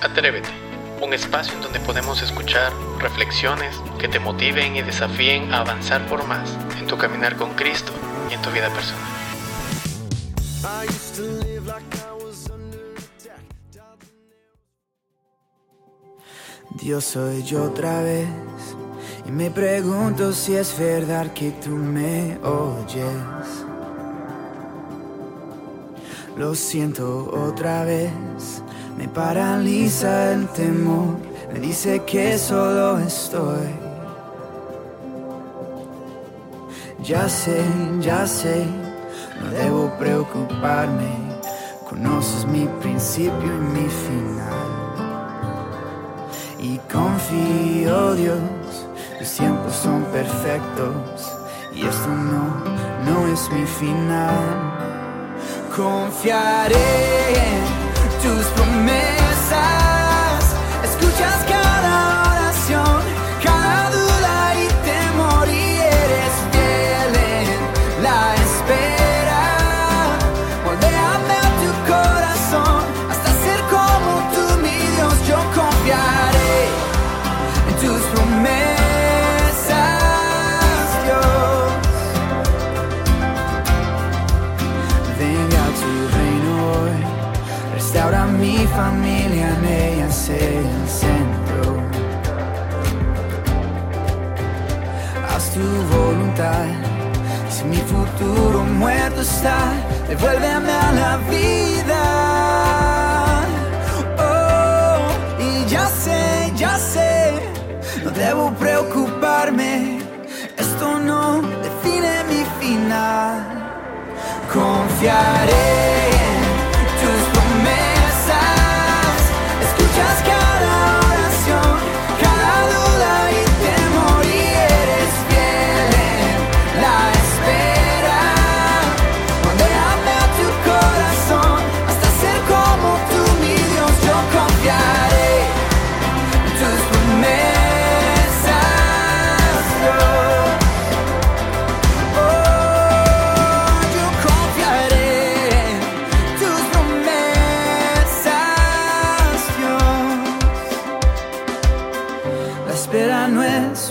Atrévete, un espacio en donde podemos escuchar reflexiones que te motiven y desafíen a avanzar por más en tu caminar con Cristo y en tu vida personal. Dios soy yo otra vez y me pregunto si es verdad que tú me oyes. Lo siento otra vez, me paraliza el temor, me dice que solo estoy. Ya sé, ya sé, no debo preocuparme, conoces mi principio y mi final. Y confío, Dios, los tiempos son perfectos. Y esto no, no es mi final. Confiaré en tus promesas. Escuchas si mi futuro muerto está, devuélveme a la vida. Oh, y ya sé, ya sé, no debo preocuparme, esto no define mi final. Confiaré en tus promesas. Escuchas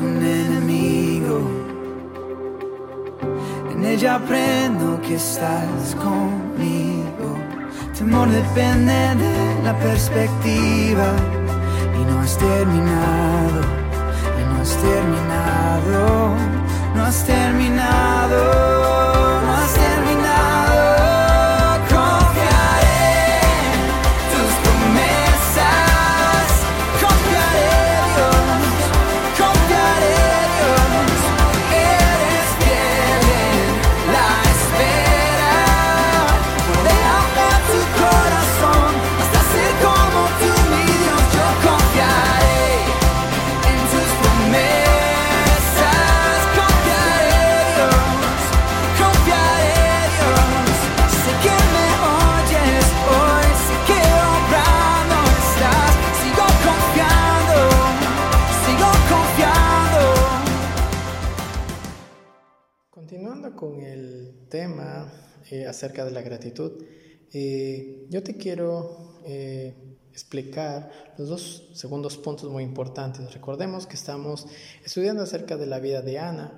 un enemigo. En ella aprendo que estás conmigo. Temor depende de la perspectiva. Y no has terminado, y no has terminado, no has terminado, eh, acerca de la gratitud, eh, yo te quiero eh, explicar los dos segundos puntos muy importantes. Recordemos que estamos estudiando acerca de la vida de Ana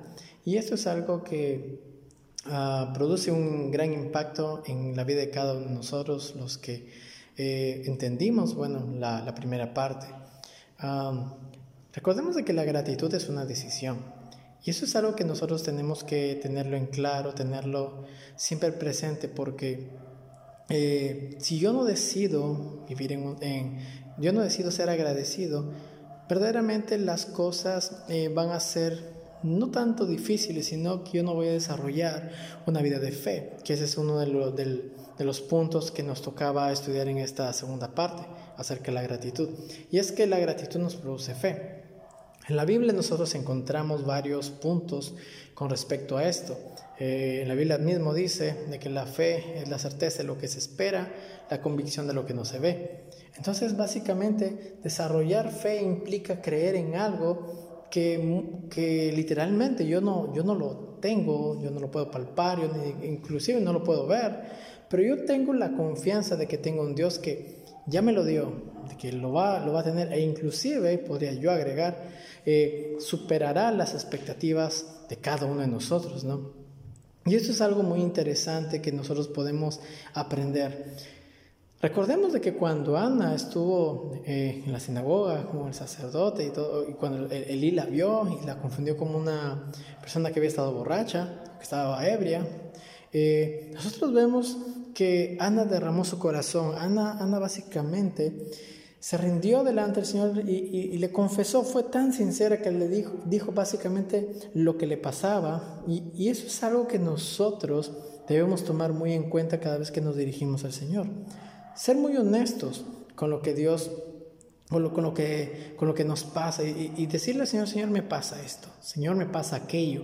y esto es algo que ah, produce un gran impacto en la vida de cada uno de nosotros, los que entendimos, bueno, la, primera parte. Am, recordemos de que la gratitud es una decisión. Y eso es algo que nosotros tenemos que tenerlo en claro, tenerlo siempre presente, porque eh, si yo no decido vivir en, en- yo no decido ser agradecido, verdaderamente las cosas eh, van a ser no tanto difíciles, sino que yo no voy a desarrollar una vida de fe, que ese es uno de, lo- de los puntos que nos tocaba estudiar en esta segunda parte, acerca de la gratitud. Y es que la gratitud nos produce fe. En la Biblia nosotros encontramos varios puntos con respecto a esto. Eh, en la Biblia mismo dice de que la fe es la certeza de lo que se espera, la convicción de lo que no se ve. Entonces, básicamente, desarrollar fe implica creer en algo que, que literalmente yo no, yo no lo tengo, yo no lo puedo palpar, yo inclusive no lo puedo ver, pero yo tengo la confianza de que tengo un Dios que ya me lo dio, que lo va, lo va a tener e inclusive, podría yo agregar, eh, superará las expectativas de cada uno de nosotros, ¿no? Y esto es algo muy interesante que nosotros podemos aprender. Recordemos de que cuando Ana estuvo eh, en la sinagoga con el sacerdote y todo, cuando Elí la vio y la confundió como una persona que había estado borracha, que estaba ebria, eh, nosotros vemos que Ana derramó su corazón. Ana, Ana básicamente se rindió delante del Señor y, le confesó, fue tan sincera que le dijo, dijo básicamente lo que le pasaba y, y eso es algo que nosotros debemos tomar muy en cuenta cada vez que nos dirigimos al Señor ser muy honestos con lo que Dios, con lo, con lo, que, con lo que nos pasa y, decirle al Señor, Señor, me pasa esto, Señor, me pasa aquello,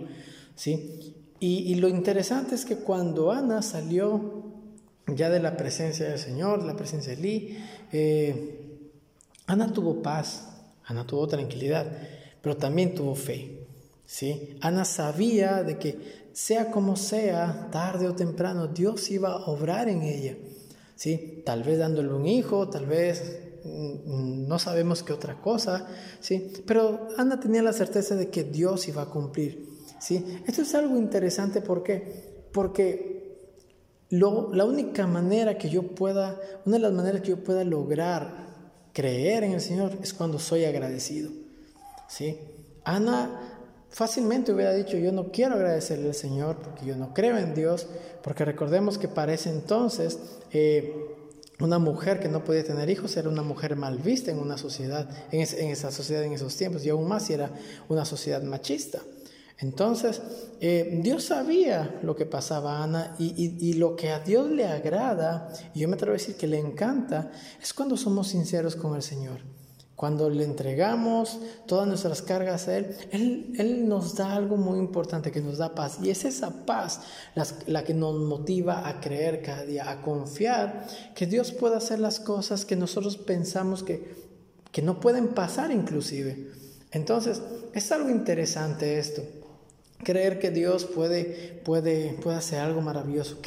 ¿sí? Y, lo interesante es que cuando Ana salió ya de la presencia del Señor, la presencia de Lee, eh, Ana tuvo paz, Ana tuvo tranquilidad, pero también tuvo fe, ¿sí? Ana sabía de que sea como sea, tarde o temprano, Dios iba a obrar en ella. ¿sí? Tal vez dándole un hijo, tal vez mm, no sabemos qué otra cosa, ¿sí? Pero Ana tenía la certeza de que Dios iba a cumplir, ¿sí? Esto es algo interesante, ¿por qué? Porque la única manera que yo pueda, una de las maneras que yo pueda lograr creer en el Señor es cuando soy agradecido, ¿sí? Ana fácilmente hubiera dicho, yo no quiero agradecerle al Señor porque yo no creo en Dios, porque recordemos que para ese entonces eh, una mujer que no podía tener hijos era una mujer mal vista en una sociedad, en, esa sociedad en esos tiempos, y aún más si era una sociedad machista. Entonces, eh, Dios sabía lo que pasaba a Ana y, lo que a Dios le agrada, y yo me atrevo a decir que le encanta, es cuando somos sinceros con el Señor. Cuando le entregamos todas nuestras cargas a Él, Él, nos da algo muy importante que nos da paz. Y es esa paz la, que nos motiva a creer cada día, a confiar que Dios puede hacer las cosas que nosotros pensamos que no pueden pasar inclusive. Entonces, es algo interesante esto. Creer que Dios puede, puede, puede hacer algo maravilloso.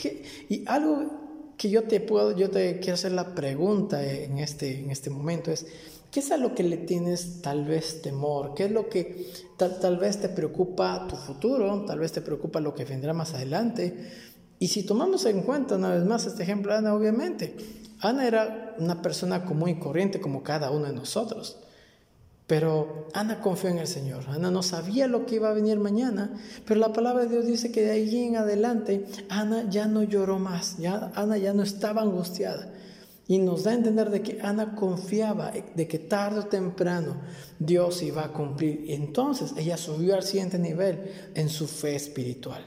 Y algo que yo te puedo, yo te quiero hacer la pregunta en este, en este momento es, ¿Qué es a lo que le tienes tal vez temor? ¿Qué es lo que tal, vez te preocupa tu futuro? Tal vez te preocupa lo que vendrá más adelante. Y si tomamos en cuenta una vez más este ejemplo Ana, obviamente, Ana era una persona común y corriente como cada uno de nosotros. Pero Ana confió en el Señor. Ana no sabía lo que iba a venir mañana, pero la palabra de Dios dice que de ahí en adelante Ana ya no lloró más, ya Ana ya no estaba angustiada. Y nos da a entender de que Ana confiaba de que tarde o temprano Dios iba a cumplir. Y entonces ella subió al siguiente nivel en su fe espiritual.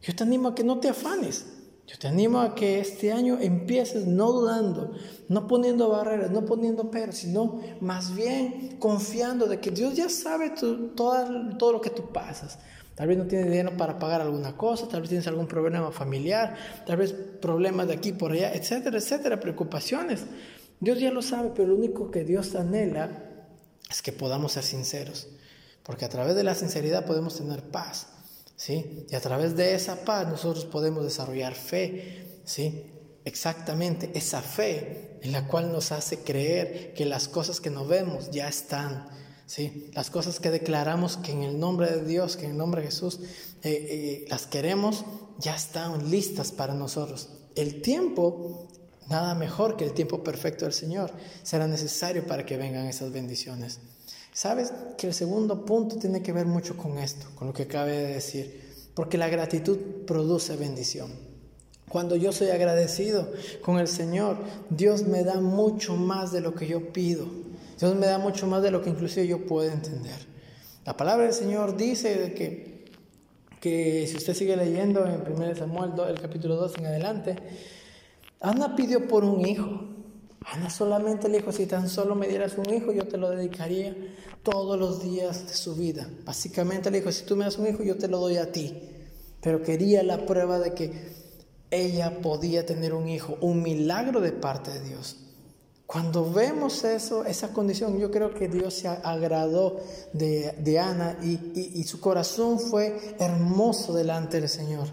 Yo te animo a que no te afanes. Yo te animo a que este año empieces no dudando, no poniendo barreras, no poniendo peros, sino más bien confiando de que Dios ya sabe todo, todo lo que tú pasas. Tal vez no tienes dinero para pagar alguna cosa, tal vez tienes algún problema familiar, tal vez problemas de aquí por allá, etcétera, etcétera, preocupaciones. Dios ya lo sabe, pero lo único que Dios anhela es que podamos ser sinceros, porque a través de la sinceridad podemos tener paz, ¿sí? Y a través de esa paz nosotros podemos desarrollar fe, ¿sí? Exactamente, esa fe en la cual nos hace creer que las cosas que no vemos ya están, ¿sí? Las cosas que declaramos que en el nombre de Dios, que en el nombre de Jesús eh, eh, las queremos, ya están listas para nosotros. El tiempo, nada mejor que el tiempo perfecto del Señor, será necesario para que vengan esas bendiciones. Sabes que el segundo punto tiene que ver mucho con esto, con lo que acabé de decir, porque la gratitud produce bendición. Cuando yo soy agradecido con el Señor, Dios me da mucho más de lo que yo pido. Dios me da mucho más de lo que inclusive yo puedo entender. La palabra del Señor dice que, que si usted sigue leyendo en 1 Samuel el capítulo 2 en adelante, Ana pidió por un hijo. Ana solamente le dijo, si tan solo me dieras un hijo, yo te lo dedicaría todos los días de su vida. Básicamente le dijo, si tú me das un hijo, yo te lo doy a ti. Pero quería la prueba de que ella podía tener un hijo, un milagro de parte de Dios. Cuando vemos eso, esa condición, yo creo que Dios se agradó de, Ana y, su corazón fue hermoso delante del Señor,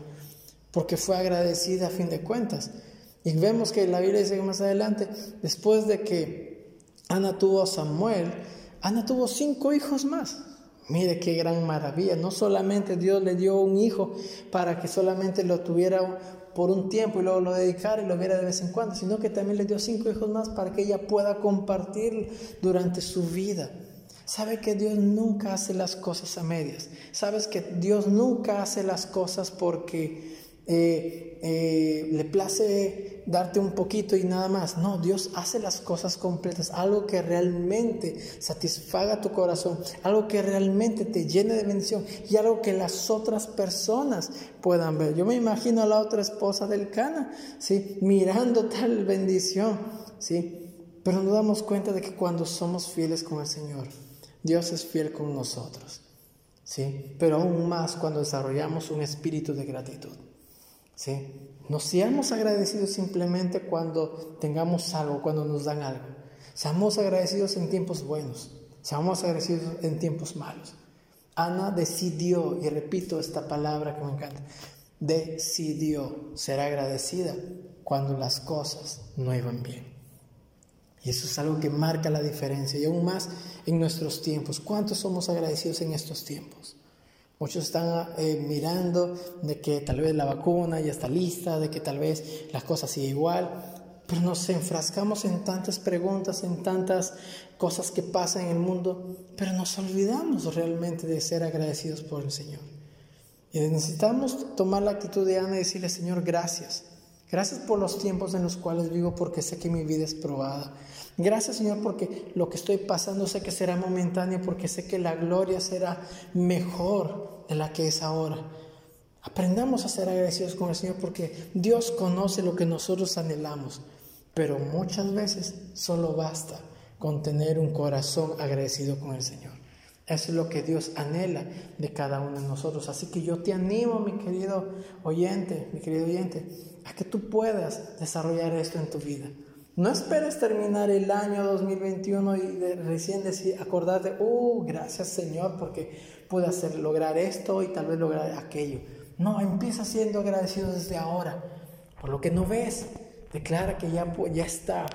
porque fue agradecida a fin de cuentas. Y vemos que la Biblia dice que más adelante, después de que Ana tuvo a Samuel, Ana tuvo cinco hijos más. Mire qué gran maravilla. No solamente Dios le dio un hijo para que solamente lo tuviera por un tiempo y luego lo dedicara y lo viera de vez en cuando, sino que también le dio cinco hijos más para que ella pueda compartir durante su vida. Sabe que Dios nunca hace las cosas a medias. Sabes que Dios nunca hace las cosas porque eh, eh, le place darte un poquito y nada más. No, Dios hace las cosas completas, algo que realmente satisfaga tu corazón, algo que realmente te llene de bendición y algo que las otras personas puedan ver. Yo me imagino a la otra esposa del Cana, ¿sí? mirando tal bendición, ¿sí? pero nos damos cuenta de que cuando somos fieles con el Señor, Dios es fiel con nosotros. ¿sí? Pero aún más cuando desarrollamos un espíritu de gratitud. ¿Sí? No seamos agradecidos simplemente cuando tengamos algo, cuando nos dan algo. Seamos agradecidos en tiempos buenos, seamos agradecidos en tiempos malos. Ana decidió, y repito esta palabra que me encanta, decidió ser agradecida cuando las cosas no iban bien. Y eso es algo que marca la diferencia, y aún más en nuestros tiempos. ¿Cuántos somos agradecidos en estos tiempos? Muchos están eh, mirando de que tal vez la vacuna ya está lista, de que tal vez las cosas siguen igual, pero nos enfrascamos en tantas preguntas, en tantas cosas que pasan en el mundo, pero nos olvidamos realmente de ser agradecidos por el Señor. Y necesitamos tomar la actitud de Ana y decirle, Señor, gracias. Gracias por los tiempos en los cuales vivo porque sé que mi vida es probada. Gracias Señor porque lo que estoy pasando sé que será momentáneo porque sé que la gloria será mejor de la que es ahora. Aprendamos a ser agradecidos con el Señor porque Dios conoce lo que nosotros anhelamos, pero muchas veces solo basta con tener un corazón agradecido con el Señor. Eso es lo que Dios anhela de cada uno de nosotros. Así que yo te animo, mi querido oyente, mi querido oyente, a que tú puedas desarrollar esto en tu vida. No esperes terminar el año 2021 y recién decir, acordarte, uh, gracias Señor porque pude hacer, lograr esto y tal vez lograr aquello. No, empieza siendo agradecido desde ahora. Por lo que no ves, declara que ya, ya está.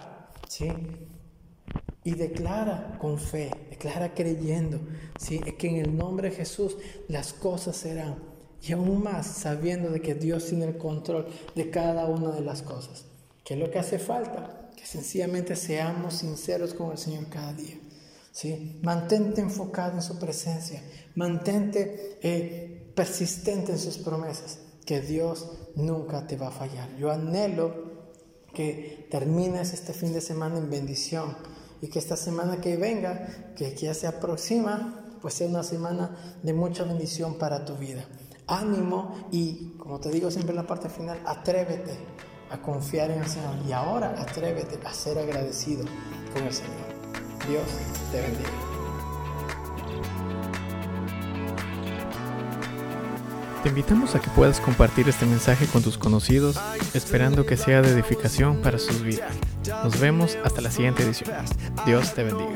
¿sí? Y declara con fe, declara creyendo, ¿sí? que en el nombre de Jesús las cosas serán. Y aún más sabiendo de que Dios tiene el control de cada una de las cosas. ¿Qué es lo que hace falta? Que sencillamente seamos sinceros con el Señor cada día. ¿sí? Mantente enfocado en su presencia, mantente eh, persistente en sus promesas, que Dios nunca te va a fallar. Yo anhelo que termines este fin de semana en bendición y que esta semana que venga, que ya se aproxima, pues sea una semana de mucha bendición para tu vida. Ánimo y, como te digo siempre en la parte final, atrévete a confiar en el Señor. Y ahora atrévete a ser agradecido con el Señor. Dios te bendiga. Te invitamos a que puedas compartir este mensaje con tus conocidos, esperando que sea de edificación para sus vidas. Nos vemos hasta la siguiente edición. Dios te bendiga.